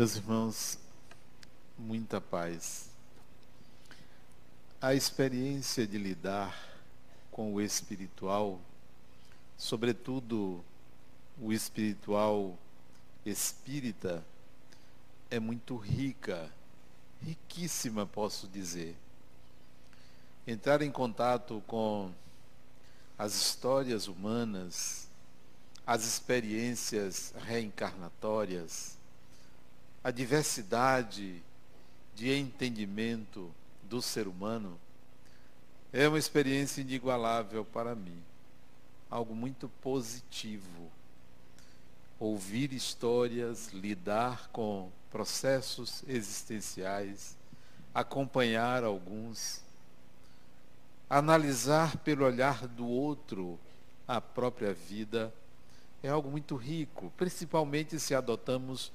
Meus irmãos, muita paz. A experiência de lidar com o espiritual, sobretudo o espiritual espírita, é muito rica, riquíssima, posso dizer. Entrar em contato com as histórias humanas, as experiências reencarnatórias, a diversidade de entendimento do ser humano é uma experiência inigualável para mim. Algo muito positivo. Ouvir histórias, lidar com processos existenciais, acompanhar alguns, analisar pelo olhar do outro a própria vida é algo muito rico, principalmente se adotamos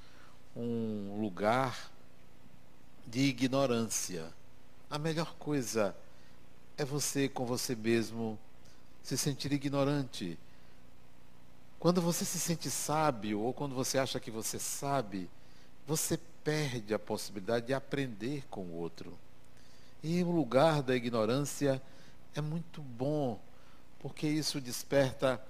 um lugar de ignorância. A melhor coisa é você com você mesmo se sentir ignorante. Quando você se sente sábio ou quando você acha que você sabe, você perde a possibilidade de aprender com o outro. E o lugar da ignorância é muito bom, porque isso desperta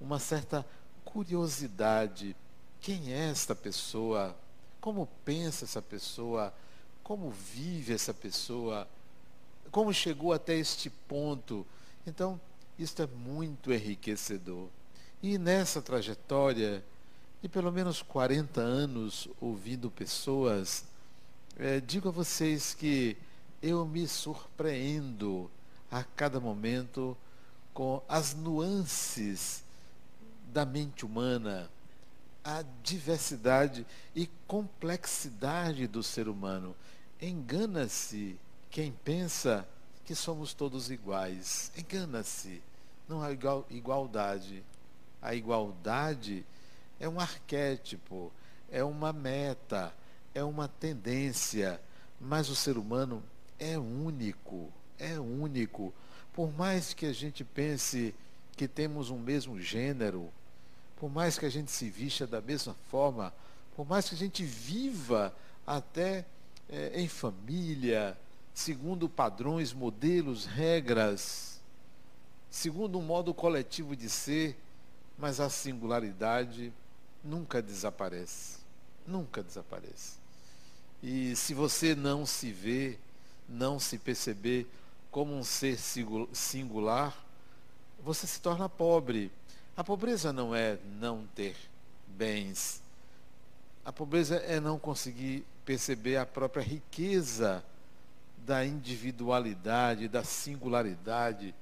uma certa curiosidade. Quem é esta pessoa? Como pensa essa pessoa, como vive essa pessoa, como chegou até este ponto. Então, isso é muito enriquecedor. E nessa trajetória de pelo menos 40 anos ouvindo pessoas, é, digo a vocês que eu me surpreendo a cada momento com as nuances da mente humana, a diversidade e complexidade do ser humano. Engana-se quem pensa que somos todos iguais. Engana-se. Não há igual, igualdade. A igualdade é um arquétipo, é uma meta, é uma tendência. Mas o ser humano é único, é único. Por mais que a gente pense que temos um mesmo gênero, por mais que a gente se vista da mesma forma, por mais que a gente viva até é, em família, segundo padrões, modelos, regras, segundo um modo coletivo de ser, mas a singularidade nunca desaparece. Nunca desaparece. E se você não se vê, não se perceber como um ser singular, você se torna pobre a pobreza não é não ter bens. A pobreza é não conseguir perceber a própria riqueza da individualidade, da singularidade,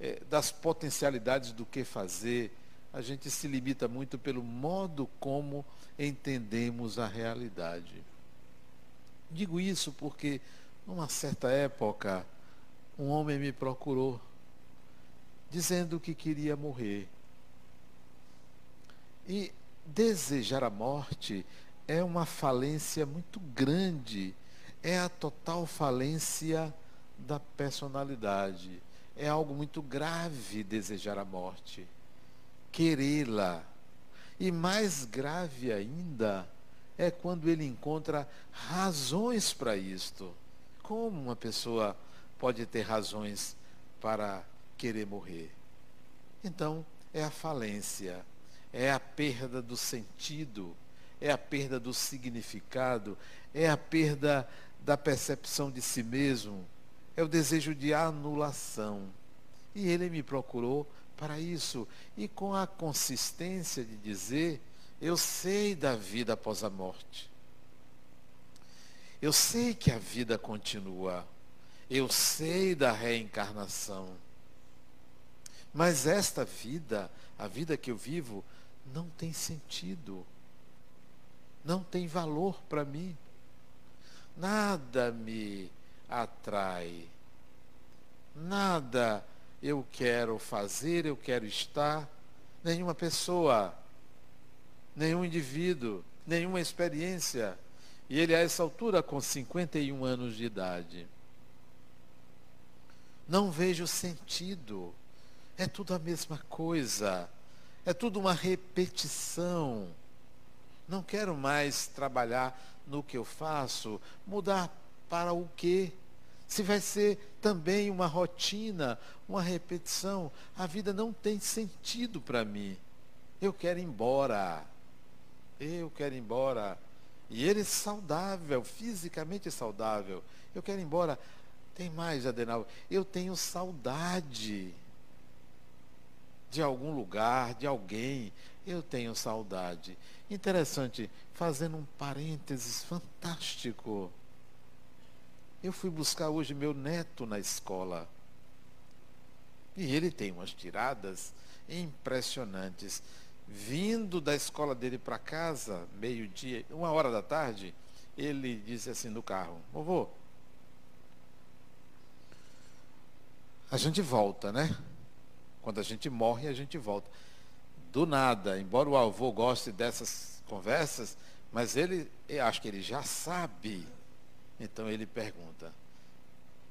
é, das potencialidades do que fazer. A gente se limita muito pelo modo como entendemos a realidade. Digo isso porque, numa certa época, um homem me procurou, dizendo que queria morrer. E desejar a morte é uma falência muito grande, é a total falência da personalidade. É algo muito grave desejar a morte, querê-la. E mais grave ainda é quando ele encontra razões para isto. Como uma pessoa pode ter razões para querer morrer? Então, é a falência é a perda do sentido, é a perda do significado, é a perda da percepção de si mesmo, é o desejo de anulação. E ele me procurou para isso, e com a consistência de dizer: eu sei da vida após a morte. Eu sei que a vida continua. Eu sei da reencarnação. Mas esta vida, a vida que eu vivo, não tem sentido, não tem valor para mim, nada me atrai, nada eu quero fazer, eu quero estar, nenhuma pessoa, nenhum indivíduo, nenhuma experiência. E ele, a essa altura, com 51 anos de idade. Não vejo sentido. É tudo a mesma coisa. É tudo uma repetição. Não quero mais trabalhar no que eu faço, mudar para o quê? Se vai ser também uma rotina, uma repetição, a vida não tem sentido para mim. Eu quero ir embora. Eu quero ir embora. E ele é saudável, fisicamente saudável. Eu quero ir embora. Tem mais, Adenal. Eu tenho saudade de algum lugar, de alguém. Eu tenho saudade. Interessante, fazendo um parênteses fantástico. Eu fui buscar hoje meu neto na escola. E ele tem umas tiradas impressionantes. Vindo da escola dele para casa, meio-dia, uma hora da tarde, ele disse assim no carro: Vovô, a gente volta, né? Quando a gente morre, a gente volta. Do nada, embora o avô goste dessas conversas, mas ele, acho que ele já sabe. Então ele pergunta.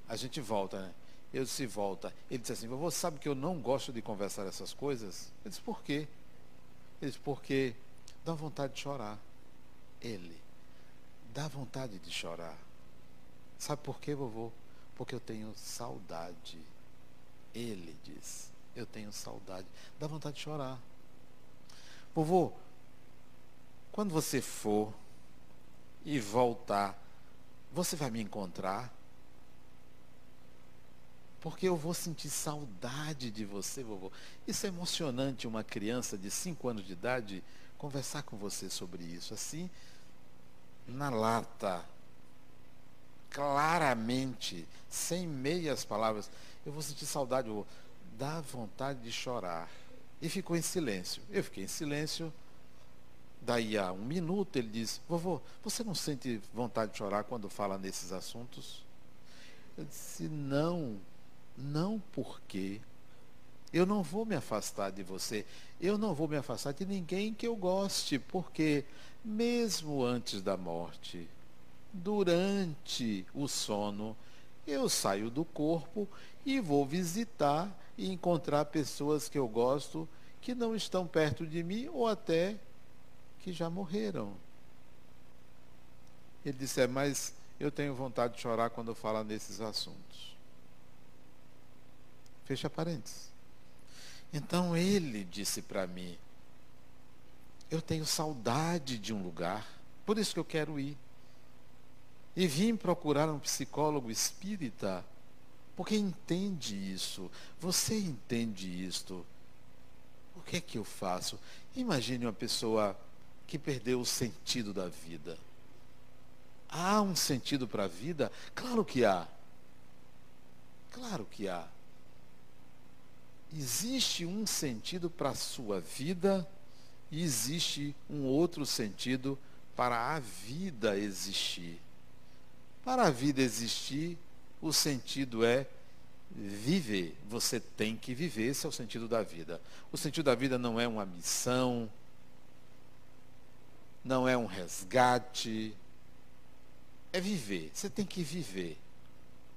A gente volta, né? Eu disse, volta. Ele disse assim, vovô, sabe que eu não gosto de conversar essas coisas? Eu disse, por quê? Ele disse, porque dá vontade de chorar. Ele. Dá vontade de chorar. Sabe por quê, vovô? Porque eu tenho saudade. Ele diz. Eu tenho saudade. Dá vontade de chorar. Vovô, quando você for e voltar, você vai me encontrar? Porque eu vou sentir saudade de você, vovô. Isso é emocionante, uma criança de 5 anos de idade conversar com você sobre isso. Assim, na lata, claramente, sem meias palavras. Eu vou sentir saudade, vovô dá vontade de chorar. E ficou em silêncio. Eu fiquei em silêncio. Daí a um minuto ele disse, vovô, você não sente vontade de chorar quando fala nesses assuntos? Eu disse, não, não porque eu não vou me afastar de você, eu não vou me afastar de ninguém que eu goste, porque mesmo antes da morte, durante o sono, eu saio do corpo e vou visitar e encontrar pessoas que eu gosto que não estão perto de mim ou até que já morreram. Ele disse, é, mas eu tenho vontade de chorar quando fala nesses assuntos. Fecha parênteses. Então ele disse para mim, eu tenho saudade de um lugar, por isso que eu quero ir. E vim procurar um psicólogo espírita porque entende isso. Você entende isto. O que é que eu faço? Imagine uma pessoa que perdeu o sentido da vida. Há um sentido para a vida? Claro que há. Claro que há. Existe um sentido para a sua vida e existe um outro sentido para a vida existir. Para a vida existir, o sentido é viver. Você tem que viver, esse é o sentido da vida. O sentido da vida não é uma missão, não é um resgate, é viver. Você tem que viver.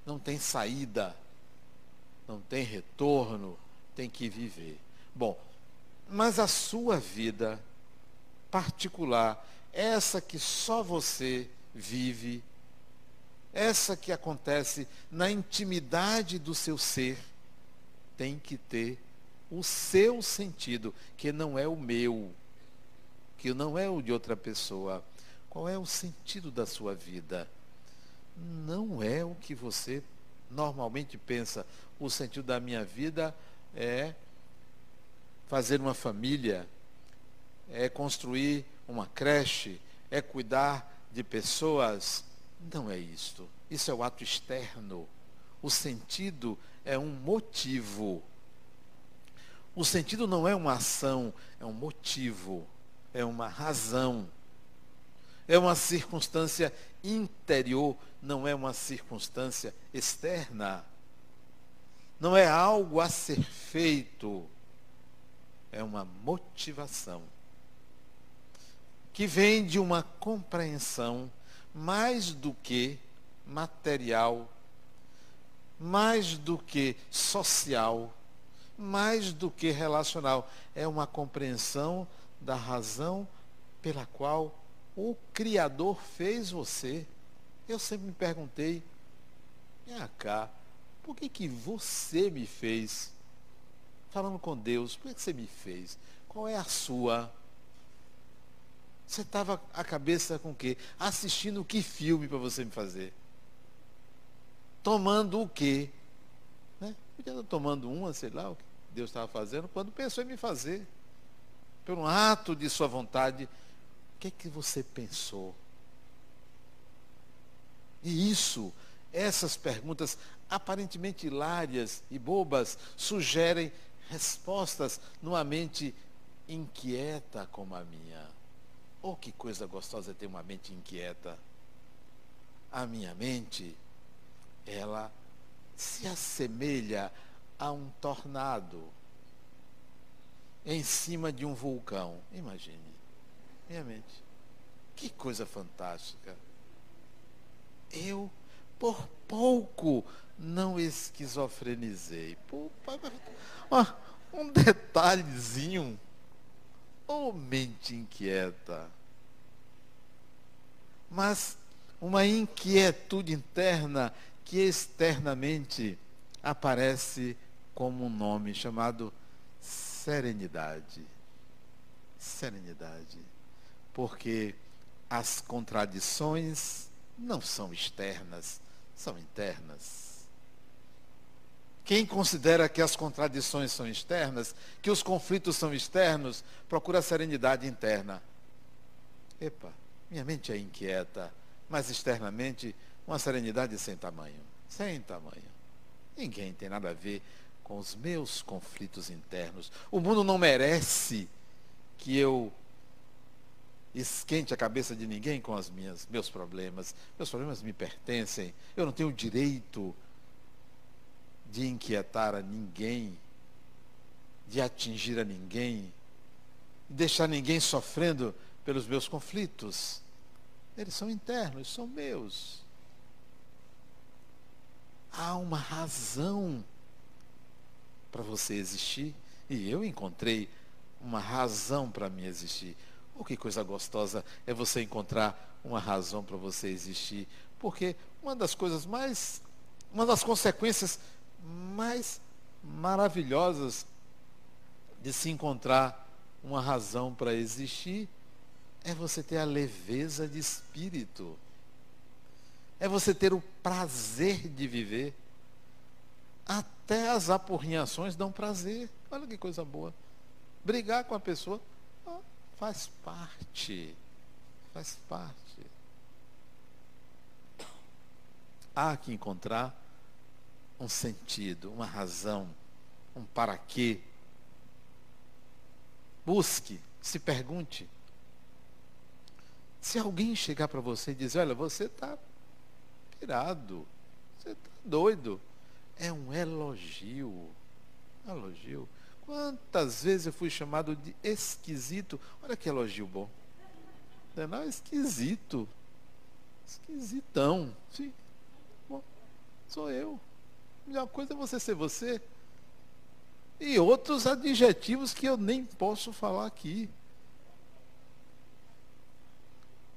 Não tem saída, não tem retorno, tem que viver. Bom, mas a sua vida particular, essa que só você vive, essa que acontece na intimidade do seu ser, tem que ter o seu sentido, que não é o meu, que não é o de outra pessoa. Qual é o sentido da sua vida? Não é o que você normalmente pensa. O sentido da minha vida é fazer uma família, é construir uma creche, é cuidar de pessoas, não é isto. Isso é o ato externo. O sentido é um motivo. O sentido não é uma ação, é um motivo, é uma razão. É uma circunstância interior, não é uma circunstância externa. Não é algo a ser feito, é uma motivação que vem de uma compreensão mais do que material, mais do que social, mais do que relacional. É uma compreensão da razão pela qual o Criador fez você. Eu sempre me perguntei, vem cá, por que, que você me fez? Falando com Deus, por que, que você me fez? Qual é a sua? Você estava a cabeça com o quê? Assistindo que filme para você me fazer? Tomando o quê? Né? Podia estar tomando uma, sei lá, o que Deus estava fazendo, quando pensou em me fazer. Por um ato de sua vontade. O que é que você pensou? E isso, essas perguntas aparentemente hilárias e bobas, sugerem respostas numa mente inquieta como a minha. Oh, que coisa gostosa ter uma mente inquieta. A minha mente, ela se assemelha a um tornado em cima de um vulcão. Imagine. Minha mente. Que coisa fantástica. Eu, por pouco, não esquizofrenizei. Um detalhezinho. Oh, mente inquieta mas uma inquietude interna que externamente aparece como um nome chamado serenidade. Serenidade. Porque as contradições não são externas, são internas. Quem considera que as contradições são externas, que os conflitos são externos, procura serenidade interna. Epa, minha mente é inquieta, mas externamente uma serenidade sem tamanho. Sem tamanho. Ninguém tem nada a ver com os meus conflitos internos. O mundo não merece que eu esquente a cabeça de ninguém com os meus problemas. Meus problemas me pertencem. Eu não tenho direito de inquietar a ninguém, de atingir a ninguém, de deixar ninguém sofrendo pelos meus conflitos. Eles são internos, são meus. Há uma razão para você existir. E eu encontrei uma razão para mim existir. Oh, que coisa gostosa é você encontrar uma razão para você existir. Porque uma das coisas mais, uma das consequências mais maravilhosas de se encontrar uma razão para existir é você ter a leveza de espírito. É você ter o prazer de viver. Até as apurrinhações dão prazer. Olha que coisa boa. Brigar com a pessoa oh, faz parte. Faz parte. Há que encontrar um sentido, uma razão, um para quê. Busque, se pergunte. Se alguém chegar para você e dizer, olha, você está pirado, você está doido, é um elogio. Elogio. Quantas vezes eu fui chamado de esquisito? Olha que elogio bom. Não, é esquisito. Esquisitão. Sim. Bom, sou eu. A melhor coisa é você ser você. E outros adjetivos que eu nem posso falar aqui.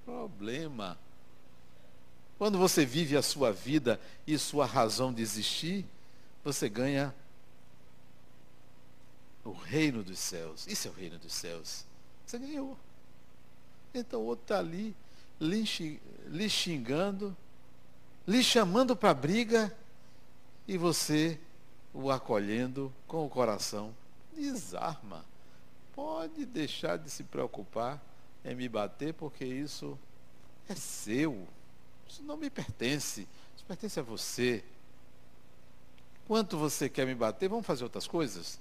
Problema. Quando você vive a sua vida e sua razão de existir, você ganha o reino dos céus. Isso é o reino dos céus. Você ganhou. Então o outro está ali, lhe xingando, lhe chamando para briga, e você o acolhendo com o coração. Desarma. Pode deixar de se preocupar é me bater porque isso é seu. Isso não me pertence. Isso pertence a você. Quanto você quer me bater, vamos fazer outras coisas?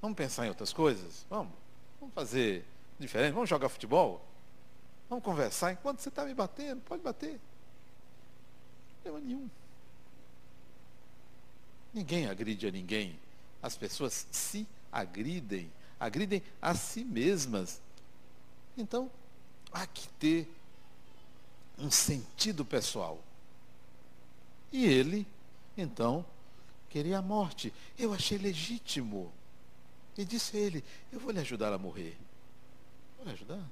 Vamos pensar em outras coisas? Vamos. Vamos fazer diferente. Vamos jogar futebol? Vamos conversar. Enquanto você está me batendo, pode bater. Não problema nenhum. Ninguém agride a ninguém. As pessoas se agridem. Agridem a si mesmas. Então, há que ter um sentido pessoal. E ele, então, queria a morte. Eu achei legítimo. E disse a ele: Eu vou lhe ajudar a morrer. Vou lhe ajudar.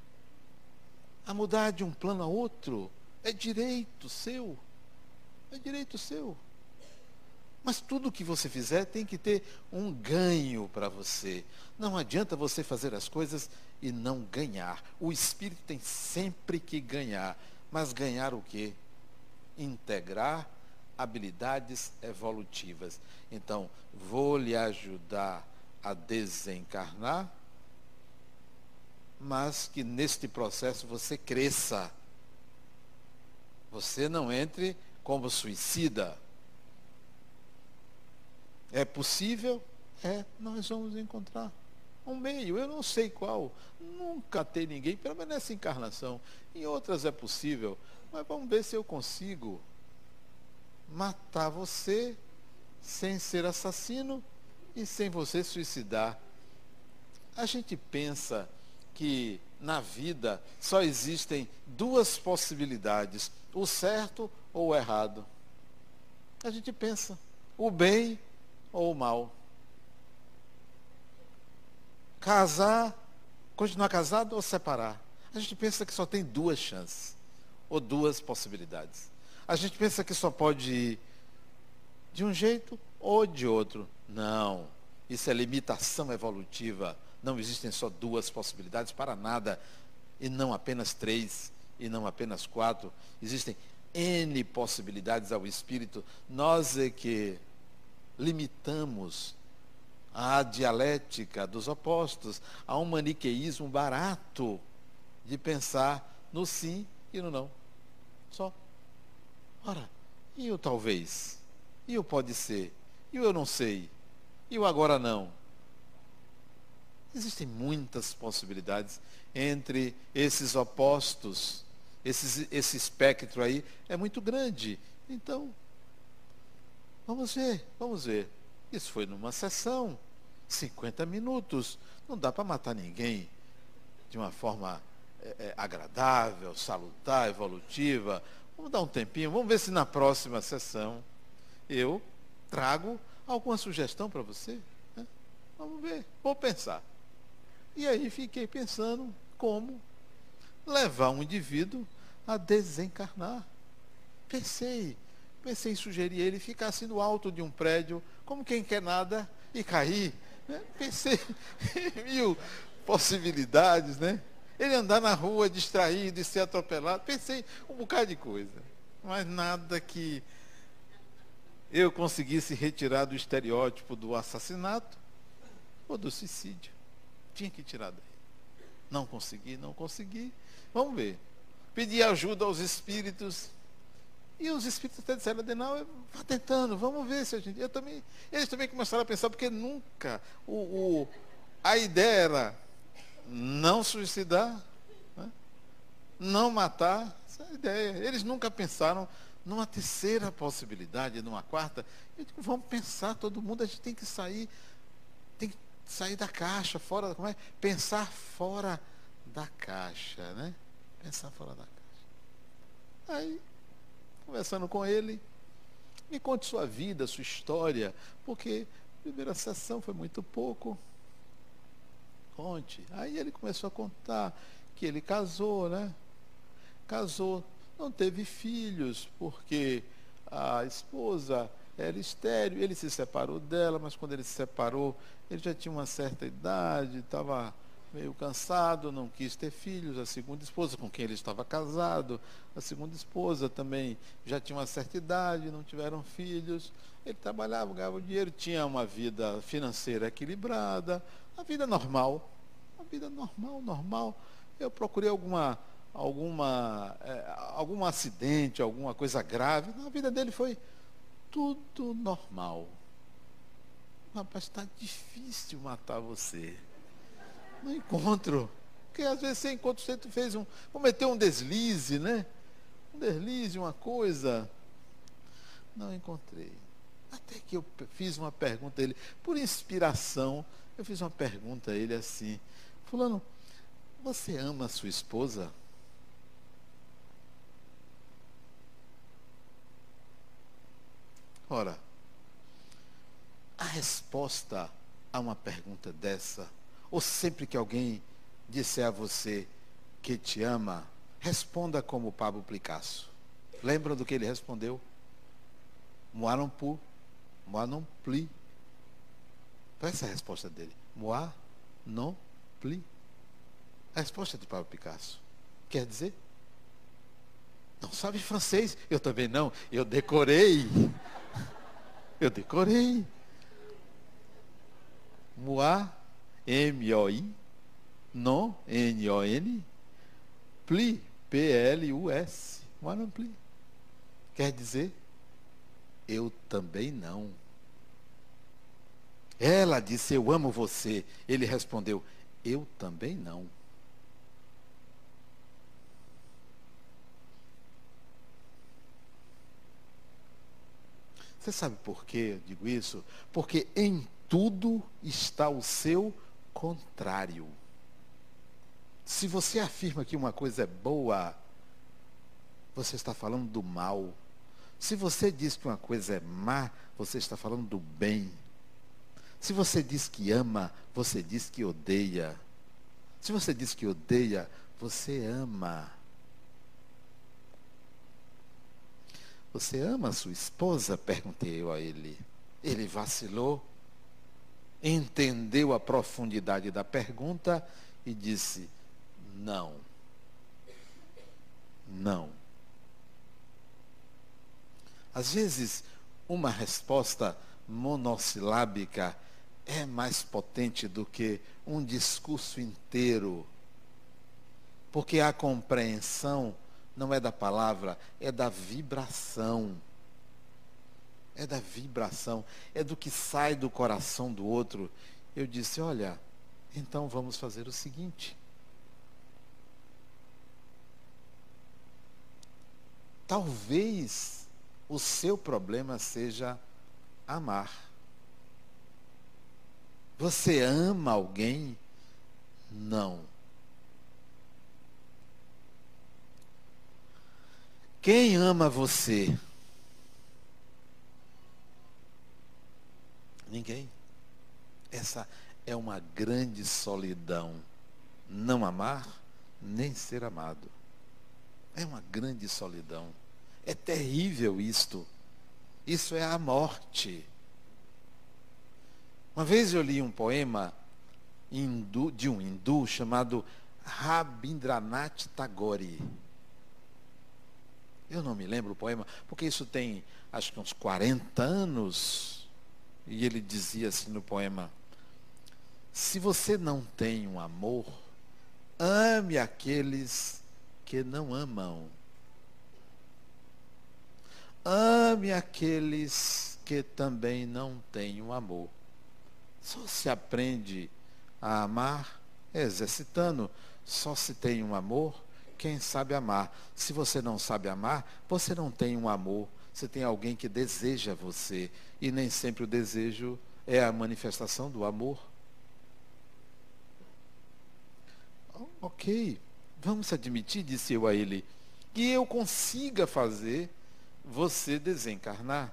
a mudar de um plano a outro. É direito seu. É direito seu. Mas tudo que você fizer tem que ter um ganho para você. Não adianta você fazer as coisas e não ganhar. O espírito tem sempre que ganhar. Mas ganhar o quê? Integrar habilidades evolutivas. Então, vou lhe ajudar a desencarnar, mas que neste processo você cresça. Você não entre como suicida é possível? É, nós vamos encontrar um meio, eu não sei qual. Nunca tem ninguém, pelo menos nessa encarnação. Em outras é possível, mas vamos ver se eu consigo matar você sem ser assassino e sem você suicidar. A gente pensa que na vida só existem duas possibilidades, o certo ou o errado. A gente pensa, o bem ou o mal. Casar, continuar casado ou separar. A gente pensa que só tem duas chances, ou duas possibilidades. A gente pensa que só pode ir de um jeito ou de outro. Não. Isso é limitação evolutiva. Não existem só duas possibilidades para nada. E não apenas três, e não apenas quatro. Existem N possibilidades ao espírito. Nós é que limitamos a dialética dos opostos, a um maniqueísmo barato de pensar no sim e no não. Só. Ora, e o talvez? E o pode ser? E o eu não sei? E o agora não? Existem muitas possibilidades entre esses opostos. Esses, esse espectro aí é muito grande. Então, Vamos ver, vamos ver. Isso foi numa sessão, 50 minutos. Não dá para matar ninguém de uma forma é, é, agradável, salutar, evolutiva. Vamos dar um tempinho, vamos ver se na próxima sessão eu trago alguma sugestão para você. Né? Vamos ver, vou pensar. E aí fiquei pensando como levar um indivíduo a desencarnar. Pensei, Pensei em sugerir ele ficar assim no alto de um prédio, como quem quer nada, e cair. Né? Pensei em mil possibilidades, né? Ele andar na rua distraído e ser atropelado. Pensei um bocado de coisa. Mas nada que eu conseguisse retirar do estereótipo do assassinato ou do suicídio. Tinha que tirar daí. Não consegui, não consegui. Vamos ver. Pedi ajuda aos espíritos e os espíritos até disseram, Adenal, vá tentando, vamos ver se a gente. Eu também, eles também começaram a pensar, porque nunca o, o a ideia era não suicidar, né? não matar. Essa é a ideia. Eles nunca pensaram numa terceira possibilidade, numa quarta. Eu digo, vamos pensar, todo mundo, a gente tem que sair, tem que sair da caixa, fora, como é? Pensar fora da caixa, né? Pensar fora da caixa. Aí conversando com ele, me conte sua vida, sua história, porque a primeira sessão foi muito pouco. Conte. Aí ele começou a contar que ele casou, né? Casou, não teve filhos, porque a esposa era estéreo, ele se separou dela, mas quando ele se separou, ele já tinha uma certa idade, estava meio cansado, não quis ter filhos. A segunda esposa, com quem ele estava casado, a segunda esposa também já tinha uma certa idade, não tiveram filhos. Ele trabalhava, ganhava dinheiro, tinha uma vida financeira equilibrada, a vida normal. A vida normal, normal. Eu procurei alguma, alguma, é, algum acidente, alguma coisa grave. A vida dele foi tudo normal. Rapaz, está difícil matar você. Não encontro. Porque às vezes você encontra, você fez um. cometeu um deslize, né? Um deslize, uma coisa. Não encontrei. Até que eu fiz uma pergunta a ele, por inspiração, eu fiz uma pergunta a ele assim, fulano, você ama a sua esposa? Ora, a resposta a uma pergunta dessa ou sempre que alguém disser a você que te ama, Responda como Pablo Picasso. Lembram do que ele respondeu? Moi non plus, moi non plus. Essa é a resposta dele. Moi non plus. A resposta de Pablo Picasso. Quer dizer? Não sabe francês? Eu também não. Eu decorei. Eu decorei. Moi, M-O-I, non, N-O-N, pli, P-L-U-S. Non pli. Quer dizer, eu também não. Ela disse, eu amo você. Ele respondeu, eu também não. Você sabe por que eu digo isso? Porque em tudo está o seu contrário. Se você afirma que uma coisa é boa, você está falando do mal. Se você diz que uma coisa é má, você está falando do bem. Se você diz que ama, você diz que odeia. Se você diz que odeia, você ama. Você ama a sua esposa? Perguntei eu a ele. Ele vacilou, entendeu a profundidade da pergunta e disse: Não. Não. Às vezes, uma resposta monossilábica é mais potente do que um discurso inteiro, porque a compreensão não é da palavra, é da vibração. É da vibração, é do que sai do coração do outro. Eu disse: Olha, então vamos fazer o seguinte. Talvez o seu problema seja amar. Você ama alguém? Não. Quem ama você? Ninguém. Essa é uma grande solidão. Não amar, nem ser amado. É uma grande solidão. É terrível isto. Isso é a morte. Uma vez eu li um poema hindu, de um hindu chamado Rabindranath Tagore. Eu não me lembro o poema, porque isso tem acho que uns 40 anos. E ele dizia assim no poema: Se você não tem um amor, ame aqueles que não amam. Ame aqueles que também não têm um amor. Só se aprende a amar exercitando. Só se tem um amor quem sabe amar. Se você não sabe amar, você não tem um amor. Você tem alguém que deseja você. E nem sempre o desejo é a manifestação do amor. Ok, vamos admitir, disse eu a ele, que eu consiga fazer você desencarnar.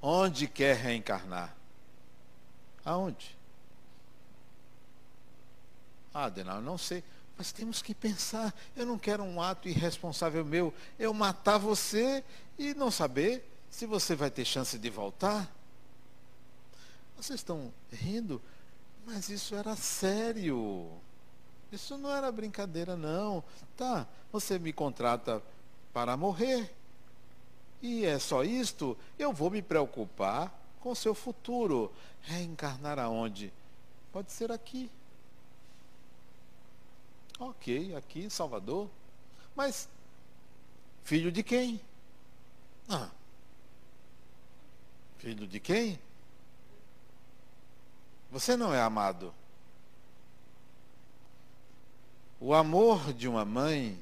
Onde quer reencarnar? Aonde? Ah, Adenal, não sei. Mas temos que pensar. Eu não quero um ato irresponsável meu. Eu matar você e não saber se você vai ter chance de voltar. Vocês estão rindo, mas isso era sério. Isso não era brincadeira, não. Tá, você me contrata para morrer. E é só isto? Eu vou me preocupar com seu futuro. Reencarnar aonde? Pode ser aqui. Ok, aqui em Salvador. Mas, filho de quem? Ah, filho de quem? Você não é amado. O amor de uma mãe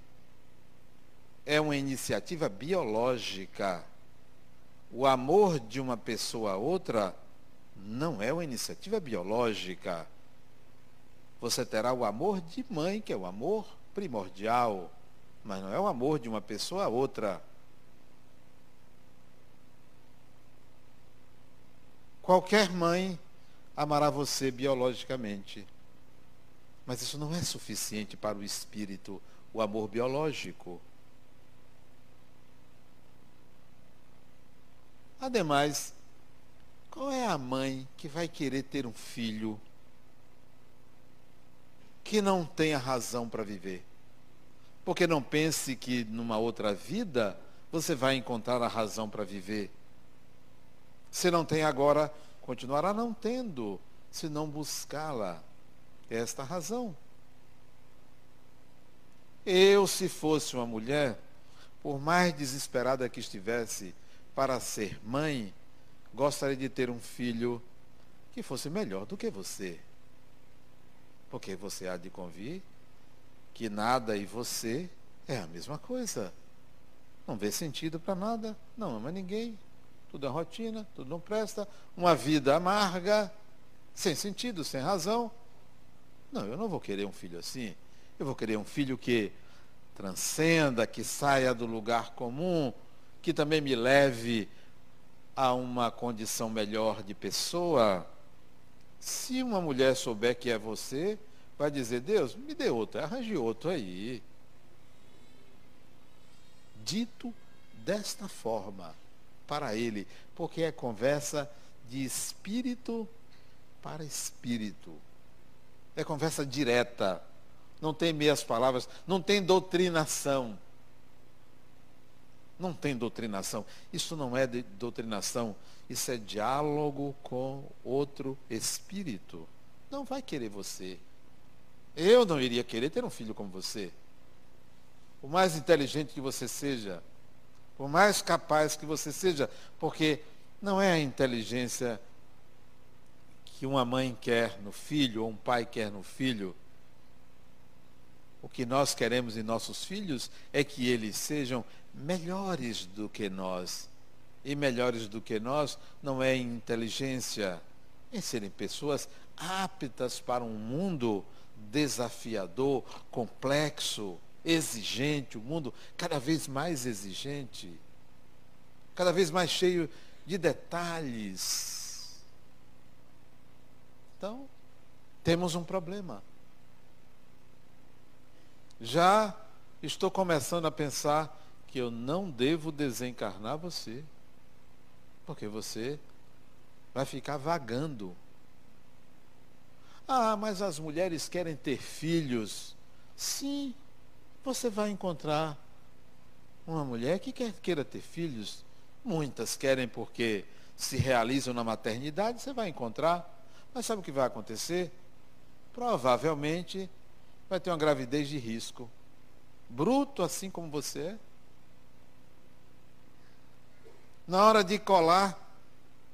é uma iniciativa biológica. O amor de uma pessoa a outra não é uma iniciativa biológica você terá o amor de mãe, que é o amor primordial, mas não é o amor de uma pessoa a outra. Qualquer mãe amará você biologicamente. Mas isso não é suficiente para o espírito, o amor biológico. Ademais, qual é a mãe que vai querer ter um filho que não tenha razão para viver? Porque não pense que numa outra vida você vai encontrar a razão para viver. Se não tem agora, continuará não tendo, se não buscá-la. Esta razão. Eu, se fosse uma mulher, por mais desesperada que estivesse para ser mãe, gostaria de ter um filho que fosse melhor do que você. Porque você há de convir que nada e você é a mesma coisa. Não vê sentido para nada, não ama ninguém, tudo é rotina, tudo não presta, uma vida amarga, sem sentido, sem razão. Não, eu não vou querer um filho assim. Eu vou querer um filho que transcenda, que saia do lugar comum, que também me leve a uma condição melhor de pessoa. Se uma mulher souber que é você, vai dizer, Deus, me dê outro, arranje outro aí. Dito desta forma para ele, porque é conversa de espírito para espírito. É conversa direta. Não tem meias palavras, não tem doutrinação. Não tem doutrinação. Isso não é doutrinação, isso é diálogo com outro espírito. Não vai querer você. Eu não iria querer ter um filho como você. Por mais inteligente que você seja, por mais capaz que você seja, porque não é a inteligência que uma mãe quer no filho ou um pai quer no filho. O que nós queremos em nossos filhos é que eles sejam melhores do que nós. E melhores do que nós não é em inteligência, em serem pessoas aptas para um mundo desafiador, complexo, exigente, o um mundo cada vez mais exigente, cada vez mais cheio de detalhes então, temos um problema. Já estou começando a pensar que eu não devo desencarnar você, porque você vai ficar vagando. Ah, mas as mulheres querem ter filhos. Sim, você vai encontrar uma mulher que quer, queira ter filhos. Muitas querem porque se realizam na maternidade, você vai encontrar. Mas sabe o que vai acontecer? Provavelmente vai ter uma gravidez de risco. Bruto, assim como você é. Na hora de colar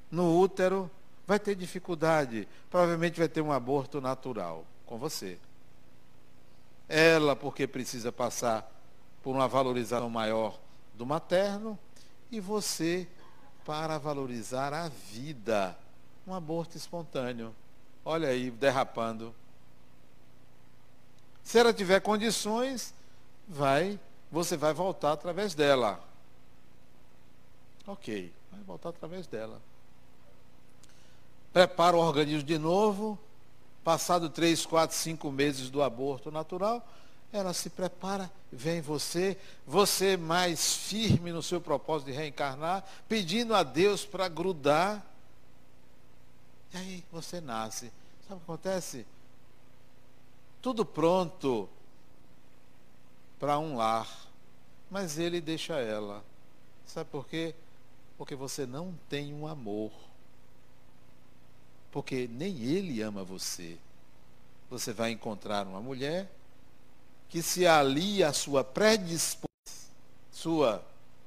no útero, vai ter dificuldade. Provavelmente vai ter um aborto natural com você. Ela, porque precisa passar por uma valorização maior do materno, e você para valorizar a vida um aborto espontâneo. Olha aí, derrapando. Se ela tiver condições, vai, você vai voltar através dela. Ok, vai voltar através dela. Prepara o organismo de novo. Passado três, quatro, cinco meses do aborto natural, ela se prepara, vem você, você mais firme no seu propósito de reencarnar, pedindo a Deus para grudar e aí você nasce. Sabe o que acontece? Tudo pronto para um lar. Mas ele deixa ela. Sabe por quê? Porque você não tem um amor. Porque nem ele ama você. Você vai encontrar uma mulher que se alia à sua predisposição, sua,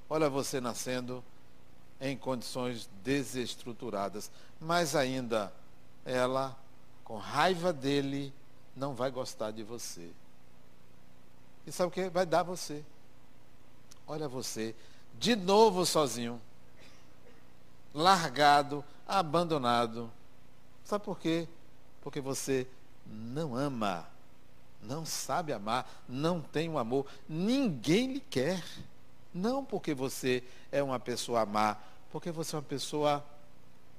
olha você nascendo em condições desestruturadas. Mas ainda ela, com raiva dele, não vai gostar de você. E sabe o que? Vai dar você. Olha você, de novo sozinho, largado, abandonado. Sabe por quê? Porque você não ama, não sabe amar, não tem um amor, ninguém lhe quer. Não porque você é uma pessoa má, porque você é uma pessoa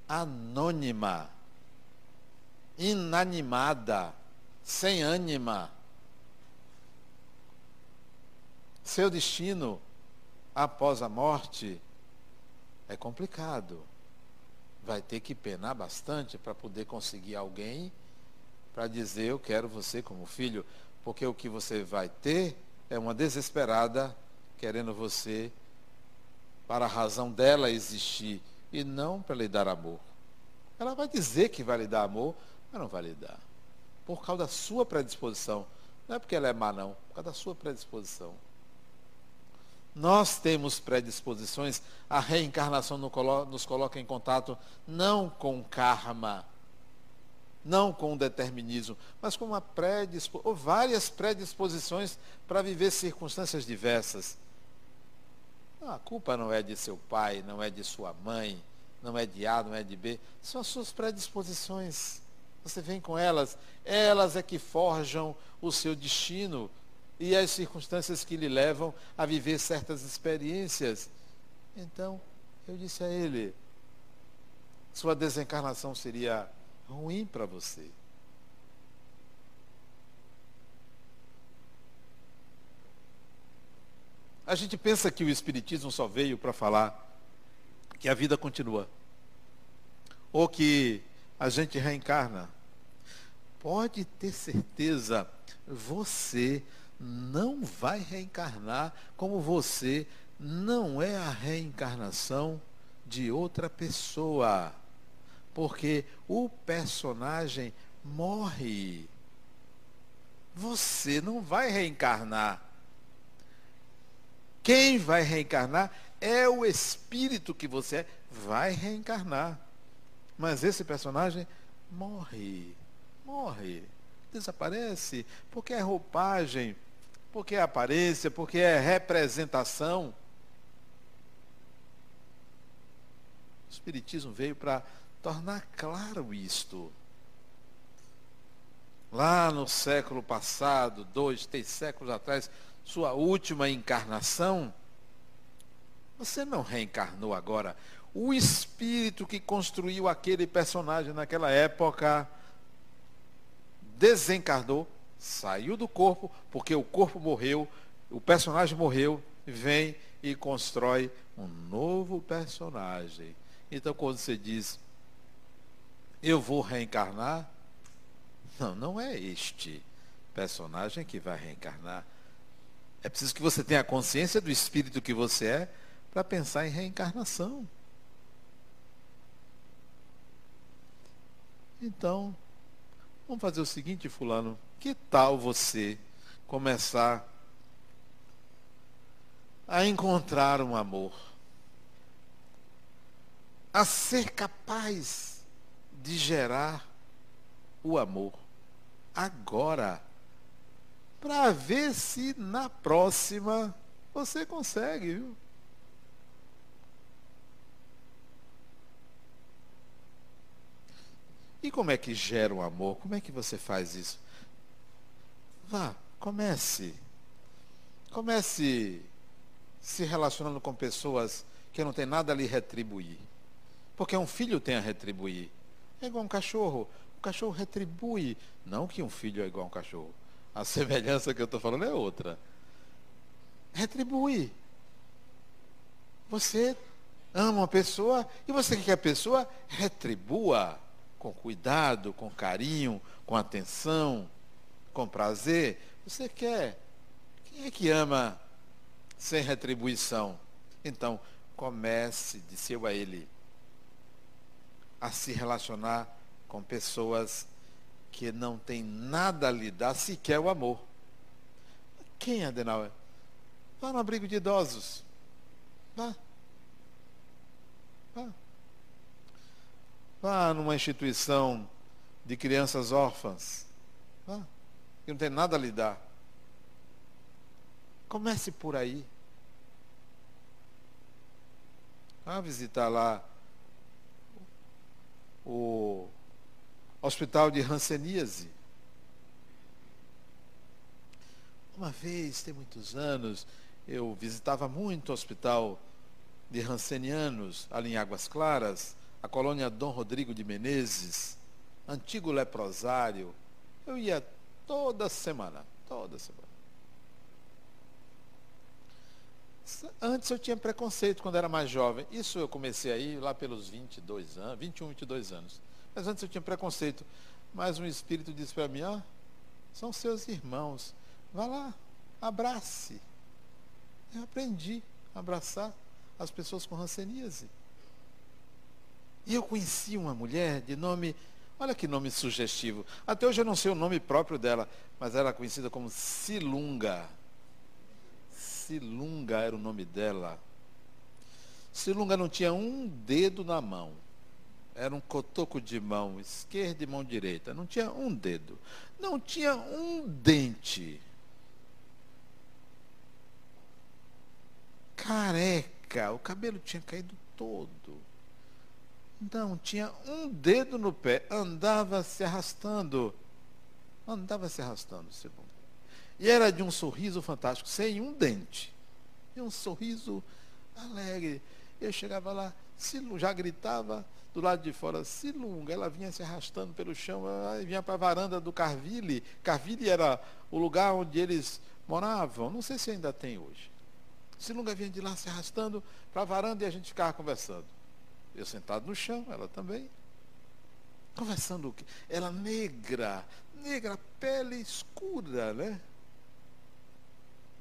anônima, inanimada, sem ânima. Seu destino após a morte é complicado. Vai ter que penar bastante para poder conseguir alguém para dizer eu quero você como filho, porque o que você vai ter é uma desesperada querendo você para a razão dela existir e não para lhe dar amor. Ela vai dizer que vai lhe dar amor, mas não vai lhe dar. Por causa da sua predisposição. Não é porque ela é má, não. Por causa da sua predisposição. Nós temos predisposições, a reencarnação nos coloca em contato não com karma, não com determinismo, mas com uma predispo ou várias predisposições para viver circunstâncias diversas. a culpa não é de seu pai, não é de sua mãe, não é de A, não é de B, são as suas predisposições. Você vem com elas, elas é que forjam o seu destino, e as circunstâncias que lhe levam a viver certas experiências. Então, eu disse a ele: sua desencarnação seria ruim para você. A gente pensa que o Espiritismo só veio para falar que a vida continua. Ou que a gente reencarna. Pode ter certeza, você não vai reencarnar como você não é a reencarnação de outra pessoa. Porque o personagem morre. Você não vai reencarnar. Quem vai reencarnar é o espírito que você é, vai reencarnar. Mas esse personagem morre. Morre. Desaparece. Porque é roupagem porque é aparência, porque é representação. O Espiritismo veio para tornar claro isto. Lá no século passado, dois, três séculos atrás, sua última encarnação, você não reencarnou agora. O espírito que construiu aquele personagem naquela época desencarnou saiu do corpo, porque o corpo morreu, o personagem morreu, vem e constrói um novo personagem. Então, quando você diz, eu vou reencarnar, não, não é este personagem que vai reencarnar. É preciso que você tenha consciência do espírito que você é para pensar em reencarnação. Então, vamos fazer o seguinte, fulano. Que tal você começar a encontrar um amor? A ser capaz de gerar o amor agora, para ver se na próxima você consegue, viu? E como é que gera um amor? Como é que você faz isso? Vá, comece. Comece se relacionando com pessoas que não tem nada a lhe retribuir. Porque um filho tem a retribuir. É igual um cachorro. O cachorro retribui. Não que um filho é igual um cachorro. A semelhança que eu estou falando é outra. Retribui. Você ama uma pessoa e você quer que a pessoa retribua com cuidado, com carinho, com atenção com prazer, você quer. Quem é que ama sem retribuição? Então, comece, disse eu a ele, a se relacionar com pessoas que não têm nada a lhe dar, sequer o amor. Quem, Adenauer? Vá no abrigo de idosos. Vá. Vá. Vá numa instituição de crianças órfãs. Vá que não tem nada a lhe dar. Comece por aí. Vá visitar lá o hospital de Hanseníase. Uma vez, tem muitos anos, eu visitava muito o hospital de Hansenianos, ali em Águas Claras, a colônia Dom Rodrigo de Menezes, antigo leprosário. Eu ia Toda semana. Toda semana. Antes eu tinha preconceito quando era mais jovem. Isso eu comecei aí lá pelos 22 anos, 21, 22 anos. Mas antes eu tinha preconceito. Mas um espírito disse para mim, ó, são seus irmãos. Vá lá, abrace. Eu aprendi a abraçar as pessoas com ranceníase. E eu conheci uma mulher de nome, olha que nome sugestivo. Até hoje eu não sei o nome próprio dela, mas era conhecida como Silunga. Silunga era o nome dela. Silunga não tinha um dedo na mão. Era um cotoco de mão esquerda e mão direita. Não tinha um dedo. Não tinha um dente. Careca. O cabelo tinha caído todo. Não tinha um dedo no pé. Andava se arrastando. Andava se arrastando, Silunga. E era de um sorriso fantástico, sem um dente. E um sorriso alegre. Eu chegava lá, já gritava do lado de fora, Silunga. Ela vinha se arrastando pelo chão, vinha para a varanda do Carville. Carville era o lugar onde eles moravam. Não sei se ainda tem hoje. Silunga vinha de lá se arrastando para a varanda e a gente ficava conversando. Eu sentado no chão, ela também. Conversando o quê? Ela negra, negra, pele escura, né?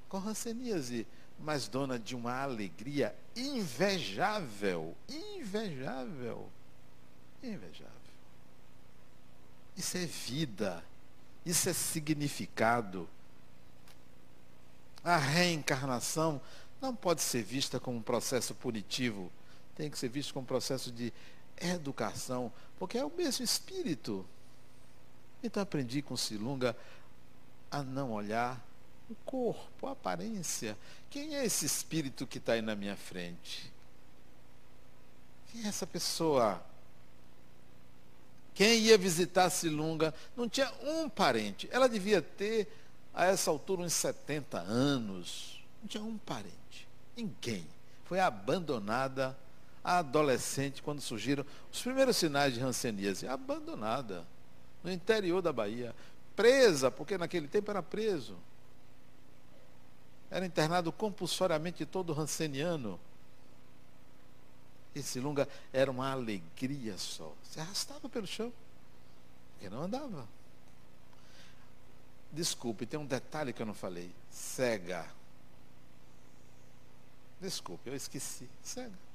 com ranceníase, mas dona de uma alegria invejável, invejável, invejável. Isso é vida, isso é significado. A reencarnação não pode ser vista como um processo punitivo, tem que ser visto como um processo de educação, porque é o mesmo espírito. Então aprendi com Silunga a não olhar o corpo, a aparência. Quem é esse espírito que está aí na minha frente? Quem é essa pessoa? Quem ia visitar Silunga não tinha um parente. Ela devia ter, a essa altura, uns 70 anos. Não tinha um parente. Ninguém. Foi abandonada, adolescente, quando surgiram os primeiros sinais de ranceníase. Abandonada. No interior da Bahia. Presa, porque naquele tempo era preso. Era internado compulsoriamente todo ranceniano. Esse lunga era uma alegria só. Se arrastava pelo chão. Porque não andava. Desculpe, tem um detalhe que eu não falei. Cega. Desculpe, eu esqueci. Cega.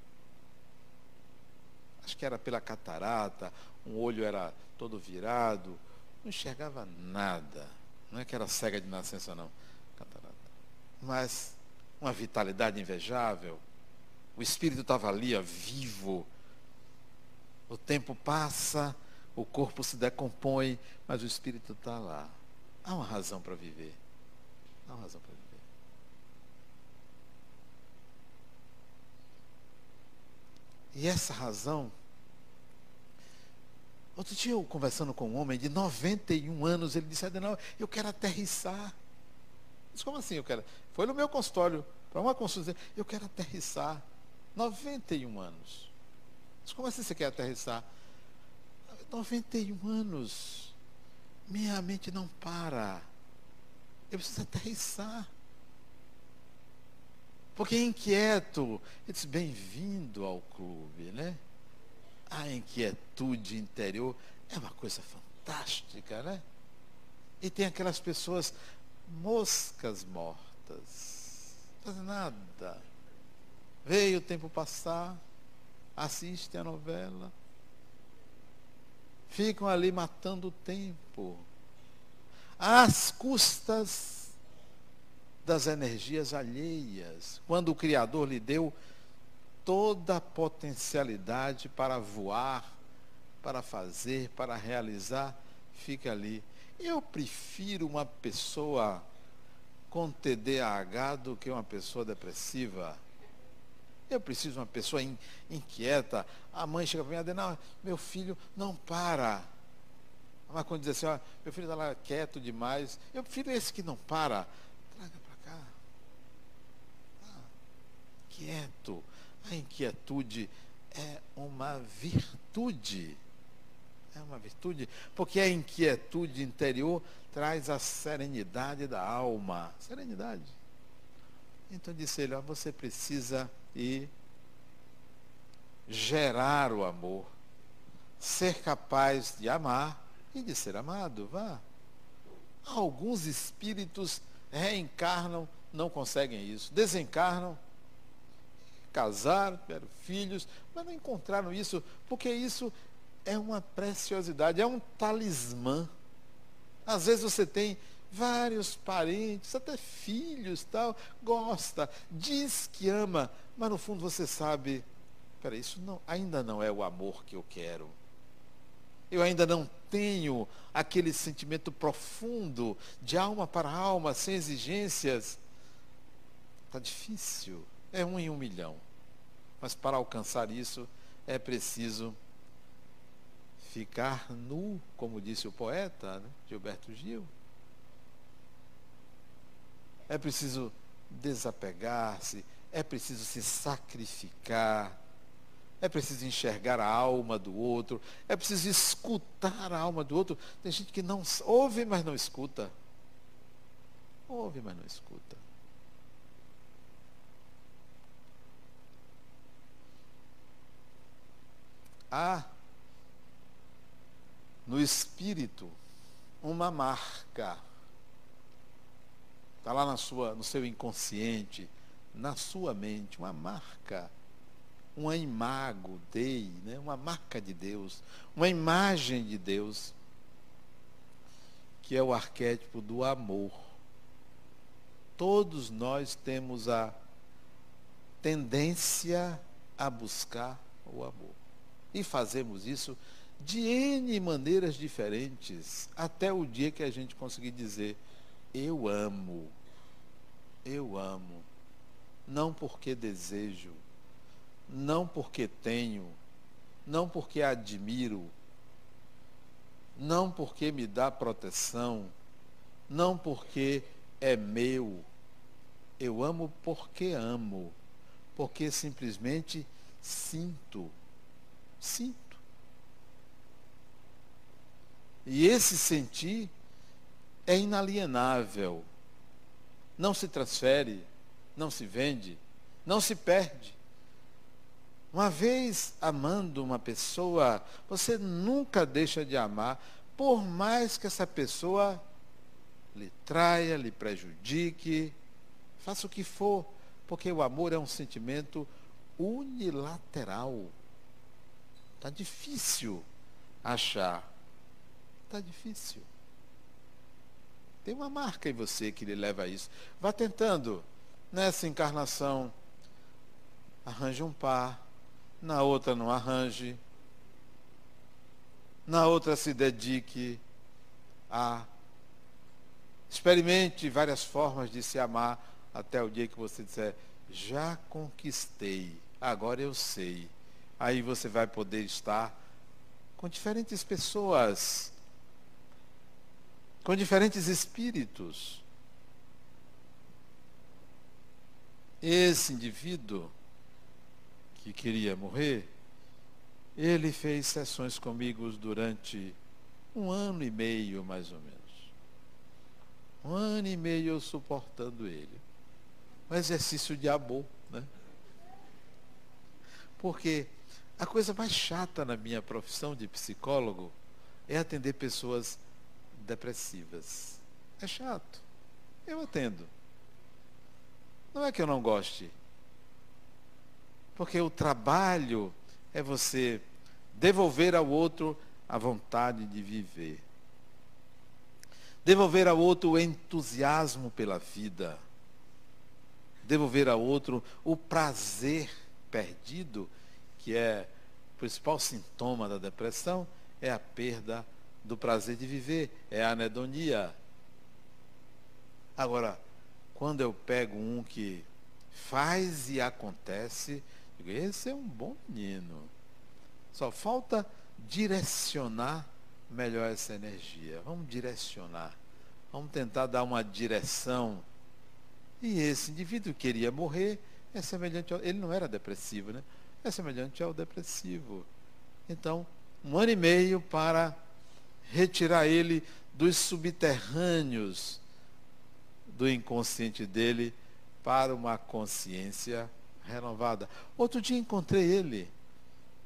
Acho que era pela catarata, um olho era todo virado, não enxergava nada. Não é que era cega de nascença, não mas uma vitalidade invejável. O espírito estava ali, ó, vivo. O tempo passa, o corpo se decompõe, mas o espírito está lá. Há uma razão para viver. Há uma razão para viver. E essa razão. Outro dia eu conversando com um homem de 91 anos, ele disse, Adenal, eu quero aterrissar. Disse, como assim eu quero? Foi no meu consultório, para uma consulta, eu quero aterrissar. 91 anos. Disse, como assim você quer aterrissar? 91 anos. Minha mente não para. Eu preciso aterrissar. Porque inquieto. Ele disse, bem-vindo ao clube, né? A inquietude interior é uma coisa fantástica, né? E tem aquelas pessoas moscas mortas. Não nada. Veio o tempo passar, assistem a novela, ficam ali matando o tempo, às custas das energias alheias, quando o Criador lhe deu toda a potencialidade para voar, para fazer, para realizar, fica ali eu prefiro uma pessoa com TDAH do que uma pessoa depressiva. Eu preciso de uma pessoa in, inquieta. A mãe chega para mim e diz, não, meu filho não para. Mas quando diz assim, ó, meu filho está lá quieto demais, eu prefiro esse que não para. Traga para cá. Ah, quieto. A inquietude é uma virtude. É uma virtude, porque a inquietude interior traz a serenidade da alma. Serenidade. Então disse ele, ó, você precisa ir gerar o amor, ser capaz de amar e de ser amado. Vá. Alguns espíritos reencarnam, não conseguem isso. Desencarnam, casaram, tiveram filhos, mas não encontraram isso, porque isso é uma preciosidade, é um talismã. Às vezes você tem vários parentes, até filhos, tal, gosta, diz que ama, mas no fundo você sabe, peraí, isso não, ainda não é o amor que eu quero. Eu ainda não tenho aquele sentimento profundo de alma para alma, sem exigências. Está difícil. É um em um milhão. Mas para alcançar isso é preciso ficar nu, como disse o poeta né, Gilberto Gil. É preciso desapegar-se, é preciso se sacrificar, é preciso enxergar a alma do outro, é preciso escutar a alma do outro. Tem gente que não ouve, mas não escuta. Ouve, mas não escuta. Há no espírito uma marca. Está lá na sua, no seu inconsciente, na sua mente, uma marca uma imago dei, né? uma marca de Deus, uma imagem de Deus, que é o arquétipo do amor. Todos nós temos a tendência a buscar o amor. E fazemos isso de N maneiras diferentes, até o dia que a gente conseguir dizer, eu amo, eu amo, não porque desejo, não porque tenho, não porque admiro, não porque me dá proteção, não porque é meu. Eu amo porque amo, porque simplesmente sinto. Sinto. E esse sentir é inalienável. Não se transfere, não se vende, não se perde. Uma vez amando uma pessoa, você nunca deixa de amar, por mais que essa pessoa lhe traia, lhe prejudique, faça o que for, porque o amor é um sentimento unilateral. Está difícil achar. Está difícil. Tem uma marca em você que lhe leva a isso. Vá tentando. Nessa encarnação, arranje um par, na outra não arranje, na outra se dedique a. Experimente várias formas de se amar até o dia que você disser, já conquistei, agora eu sei. Aí você vai poder estar com diferentes pessoas, com diferentes espíritos. Esse indivíduo que queria morrer, ele fez sessões comigo durante um ano e meio, mais ou menos. Um ano e meio eu suportando ele. Um exercício de amor, né? Porque a coisa mais chata na minha profissão de psicólogo é atender pessoas depressivas. É chato. Eu atendo. Não é que eu não goste. Porque o trabalho é você devolver ao outro a vontade de viver. Devolver ao outro o entusiasmo pela vida. Devolver ao outro o prazer perdido, que é o principal sintoma da depressão, é a perda do prazer de viver, é a anedonia. Agora, quando eu pego um que faz e acontece, Digo, esse é um bom menino. Só falta direcionar melhor essa energia. Vamos direcionar. Vamos tentar dar uma direção. E esse indivíduo queria morrer, é semelhante ao, ele não era depressivo, né? É semelhante ao depressivo. Então, um ano e meio para retirar ele dos subterrâneos do inconsciente dele para uma consciência renovada. Outro dia encontrei ele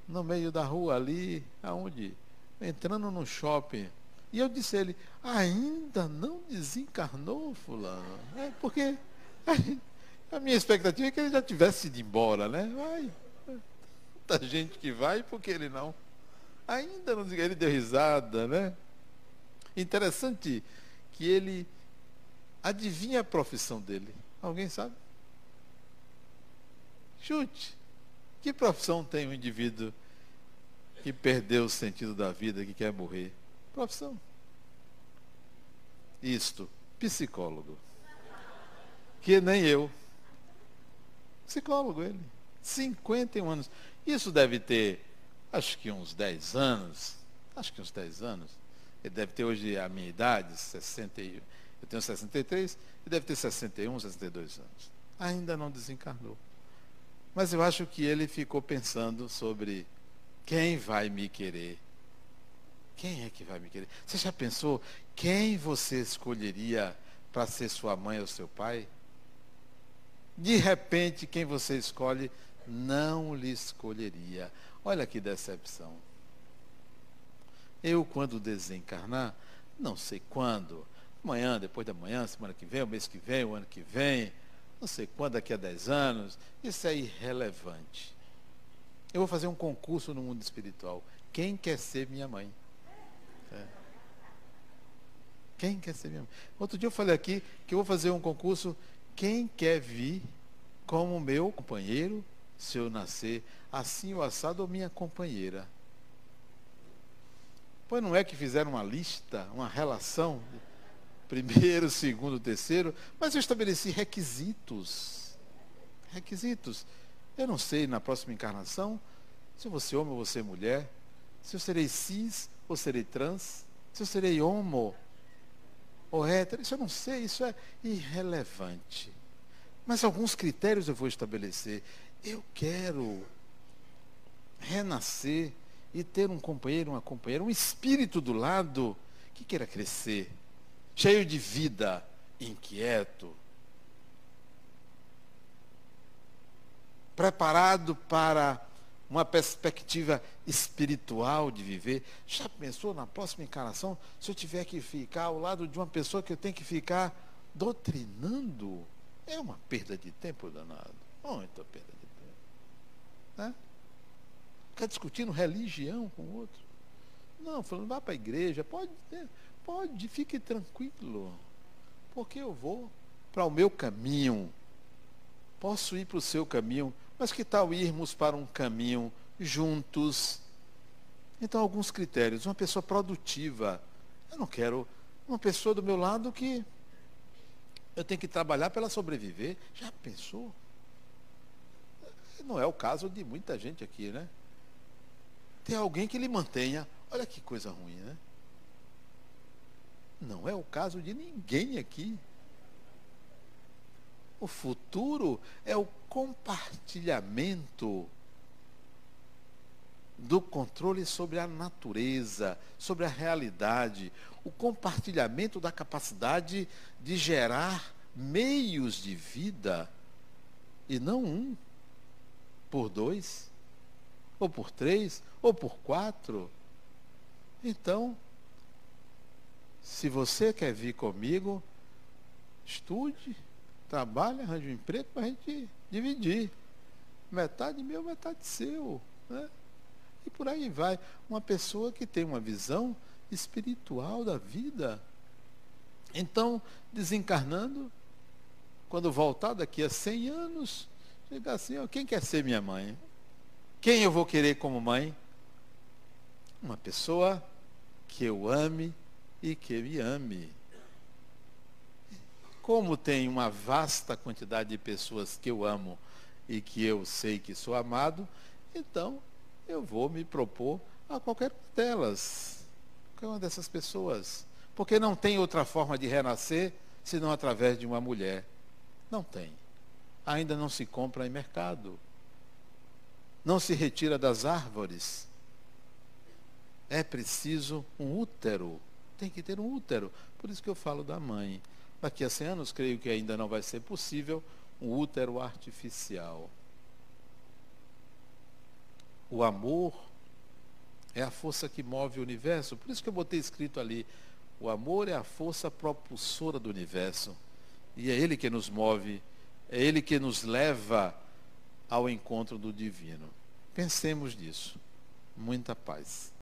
no meio da rua ali, aonde? Entrando no shopping. E eu disse a ele, ainda não desencarnou, fulano? É porque a minha expectativa é que ele já tivesse ido embora, né? Vai. Tanta gente que vai, por que ele não? Ainda não ele deu risada, né? Interessante que ele adivinha a profissão dele. Alguém sabe? Chute. Que profissão tem um indivíduo que perdeu o sentido da vida, que quer morrer? Profissão. Isto, psicólogo. Que nem eu. Psicólogo ele. 51 anos. Isso deve ter, acho que uns 10 anos. Acho que uns 10 anos. Ele deve ter hoje a minha idade, 60, eu tenho 63, ele deve ter 61, 62 anos. Ainda não desencarnou. Mas eu acho que ele ficou pensando sobre quem vai me querer. Quem é que vai me querer? Você já pensou quem você escolheria para ser sua mãe ou seu pai? De repente, quem você escolhe não lhe escolheria. Olha que decepção. Eu, quando desencarnar, não sei quando, amanhã, depois da manhã, semana que vem, o mês que vem, o ano que vem, não sei quando, daqui a 10 anos, isso é irrelevante. Eu vou fazer um concurso no mundo espiritual. Quem quer ser minha mãe? É. Quem quer ser minha mãe? Outro dia eu falei aqui que eu vou fazer um concurso. Quem quer vir como meu companheiro, se eu nascer assim o assado ou minha companheira? Pois não é que fizeram uma lista, uma relação primeiro, segundo, terceiro, mas eu estabeleci requisitos. Requisitos. Eu não sei na próxima encarnação se eu vou ser homem ou mulher, se eu serei cis ou serei trans, se eu serei homo ou hétero, isso eu não sei, isso é irrelevante. Mas alguns critérios eu vou estabelecer. Eu quero renascer e ter um companheiro, uma companheira, um espírito do lado que queira crescer, cheio de vida, inquieto, preparado para uma perspectiva espiritual de viver. Já pensou na próxima encarnação, se eu tiver que ficar ao lado de uma pessoa que eu tenho que ficar doutrinando? É uma perda de tempo danado. Muita perda de. Né? Ficar discutindo religião com o outro. Não, falando, vá para a igreja, pode, pode, fique tranquilo. Porque eu vou para o meu caminho. Posso ir para o seu caminho, mas que tal irmos para um caminho juntos? Então, alguns critérios. Uma pessoa produtiva. Eu não quero uma pessoa do meu lado que eu tenho que trabalhar para ela sobreviver. Já pensou? Não é o caso de muita gente aqui, né? Tem alguém que lhe mantenha. Olha que coisa ruim, né? Não é o caso de ninguém aqui. O futuro é o compartilhamento do controle sobre a natureza, sobre a realidade, o compartilhamento da capacidade de gerar meios de vida e não um por dois ou por três, ou por quatro. Então, se você quer vir comigo, estude, trabalhe, arranje um emprego para a gente dividir. Metade meu, metade seu. Né? E por aí vai. Uma pessoa que tem uma visão espiritual da vida. Então, desencarnando, quando voltar daqui a 100 anos, chegar assim, quem quer ser minha mãe? Quem eu vou querer como mãe? Uma pessoa que eu ame e que me ame. Como tem uma vasta quantidade de pessoas que eu amo e que eu sei que sou amado, então eu vou me propor a qualquer delas, qualquer uma dessas pessoas. Porque não tem outra forma de renascer senão através de uma mulher. Não tem. Ainda não se compra em mercado não se retira das árvores. é preciso um útero. Tem que ter um útero. Por isso que eu falo da mãe. Daqui a 100 anos, creio que ainda não vai ser possível um útero artificial. O amor é a força que move o universo. Por isso que eu botei escrito ali: o amor é a força propulsora do universo. E é ele que nos move, é ele que nos leva ao encontro do divino. Pensemos nisso. Muita paz.